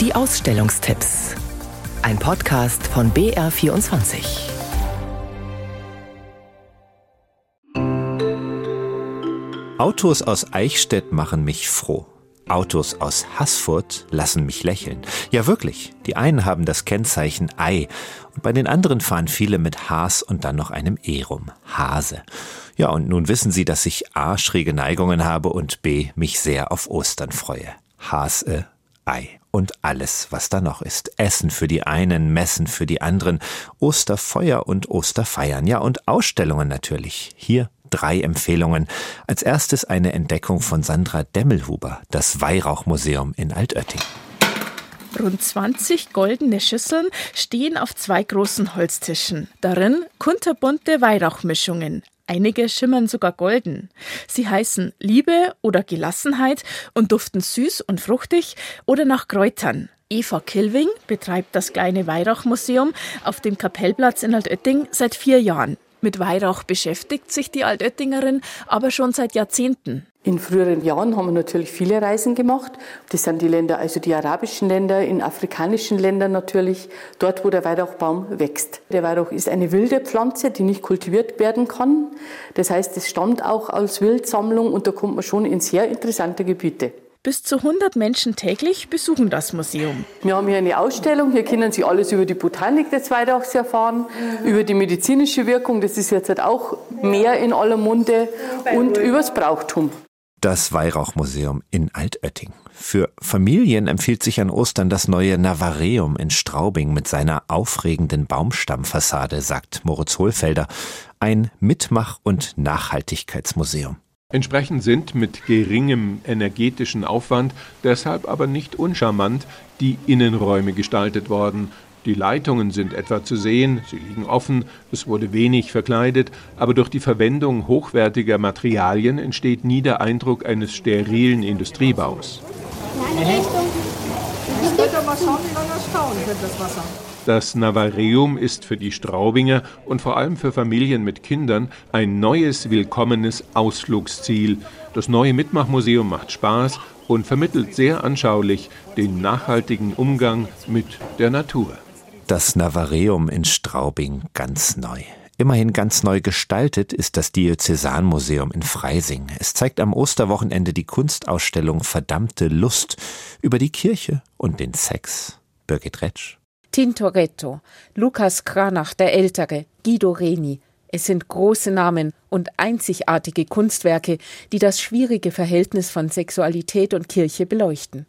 Die Ausstellungstipps. Ein Podcast von BR24. Autos aus Eichstätt machen mich froh. Autos aus Haßfurt lassen mich lächeln. Ja wirklich, die einen haben das Kennzeichen Ei und bei den anderen fahren viele mit Haas und dann noch einem E rum. Hase. Ja, und nun wissen Sie, dass ich A schräge Neigungen habe und B mich sehr auf Ostern freue. Hase, Ei und alles, was da noch ist. Essen für die einen, Messen für die anderen, Osterfeuer und Osterfeiern, ja und Ausstellungen natürlich. Hier drei Empfehlungen. Als erstes eine Entdeckung von Sandra Demmelhuber, das Weihrauchmuseum in Altötting. Rund 20 goldene Schüsseln stehen auf zwei großen Holztischen. Darin kunterbunte Weihrauchmischungen. Einige schimmern sogar golden. Sie heißen Liebe oder Gelassenheit und duften süß und fruchtig oder nach Kräutern. Eva Kilving betreibt das kleine Weihrauchmuseum auf dem Kapellplatz in Altötting seit vier Jahren. Mit Weihrauch beschäftigt sich die Altöttingerin aber schon seit Jahrzehnten. In früheren Jahren haben wir natürlich viele Reisen gemacht. Das sind die Länder, also die arabischen Länder, in afrikanischen Ländern natürlich, dort, wo der Weihrauchbaum wächst. Der Weihrauch ist eine wilde Pflanze, die nicht kultiviert werden kann. Das heißt, es stammt auch aus Wildsammlung und da kommt man schon in sehr interessante Gebiete. Bis zu 100 Menschen täglich besuchen das Museum. Wir haben hier eine Ausstellung. Hier können Sie alles über die Botanik des Weihrauchs erfahren, über die medizinische Wirkung, das ist jetzt halt auch mehr in aller Munde, und über das Brauchtum. Das Weihrauchmuseum in Altötting. Für Familien empfiehlt sich an Ostern das neue Navareum in Straubing mit seiner aufregenden Baumstammfassade, sagt Moritz Hohlfelder. Ein Mitmach- und Nachhaltigkeitsmuseum. Entsprechend sind mit geringem energetischen Aufwand, deshalb aber nicht uncharmant, die Innenräume gestaltet worden. Die Leitungen sind etwa zu sehen, sie liegen offen, es wurde wenig verkleidet, aber durch die Verwendung hochwertiger Materialien entsteht nie der Eindruck eines sterilen Industriebaus. Das Navareum ist für die Straubinger und vor allem für Familien mit Kindern ein neues, willkommenes Ausflugsziel. Das neue Mitmachmuseum macht Spaß und vermittelt sehr anschaulich den nachhaltigen Umgang mit der Natur. Das Navareum in Straubing ganz neu. Immerhin ganz neu gestaltet ist das Diözesanmuseum in Freising. Es zeigt am Osterwochenende die Kunstausstellung Verdammte Lust über die Kirche und den Sex. Birgit Retsch. Tintoretto, Lukas Kranach der Ältere, Guido Reni. Es sind große Namen und einzigartige Kunstwerke, die das schwierige Verhältnis von Sexualität und Kirche beleuchten.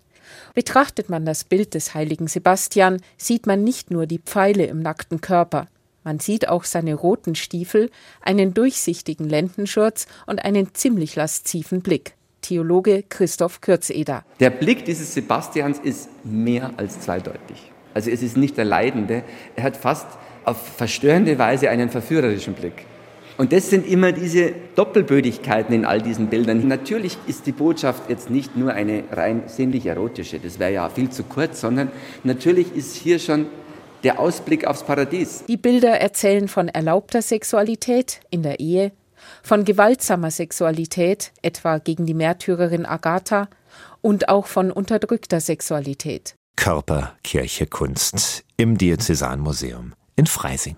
Betrachtet man das Bild des heiligen Sebastian, sieht man nicht nur die Pfeile im nackten Körper, man sieht auch seine roten Stiefel, einen durchsichtigen Lendenschurz und einen ziemlich lasziven Blick. Theologe Christoph Kürzeder. Der Blick dieses Sebastians ist mehr als zweideutig. Also es ist nicht der Leidende, er hat fast auf verstörende Weise einen verführerischen Blick. Und das sind immer diese Doppelbödigkeiten in all diesen Bildern. Natürlich ist die Botschaft jetzt nicht nur eine rein sinnlich erotische, das wäre ja viel zu kurz, sondern natürlich ist hier schon der Ausblick aufs Paradies. Die Bilder erzählen von erlaubter Sexualität in der Ehe, von gewaltsamer Sexualität, etwa gegen die Märtyrerin Agatha, und auch von unterdrückter Sexualität. Körper, Kirche, Kunst im Diözesanmuseum in Freising.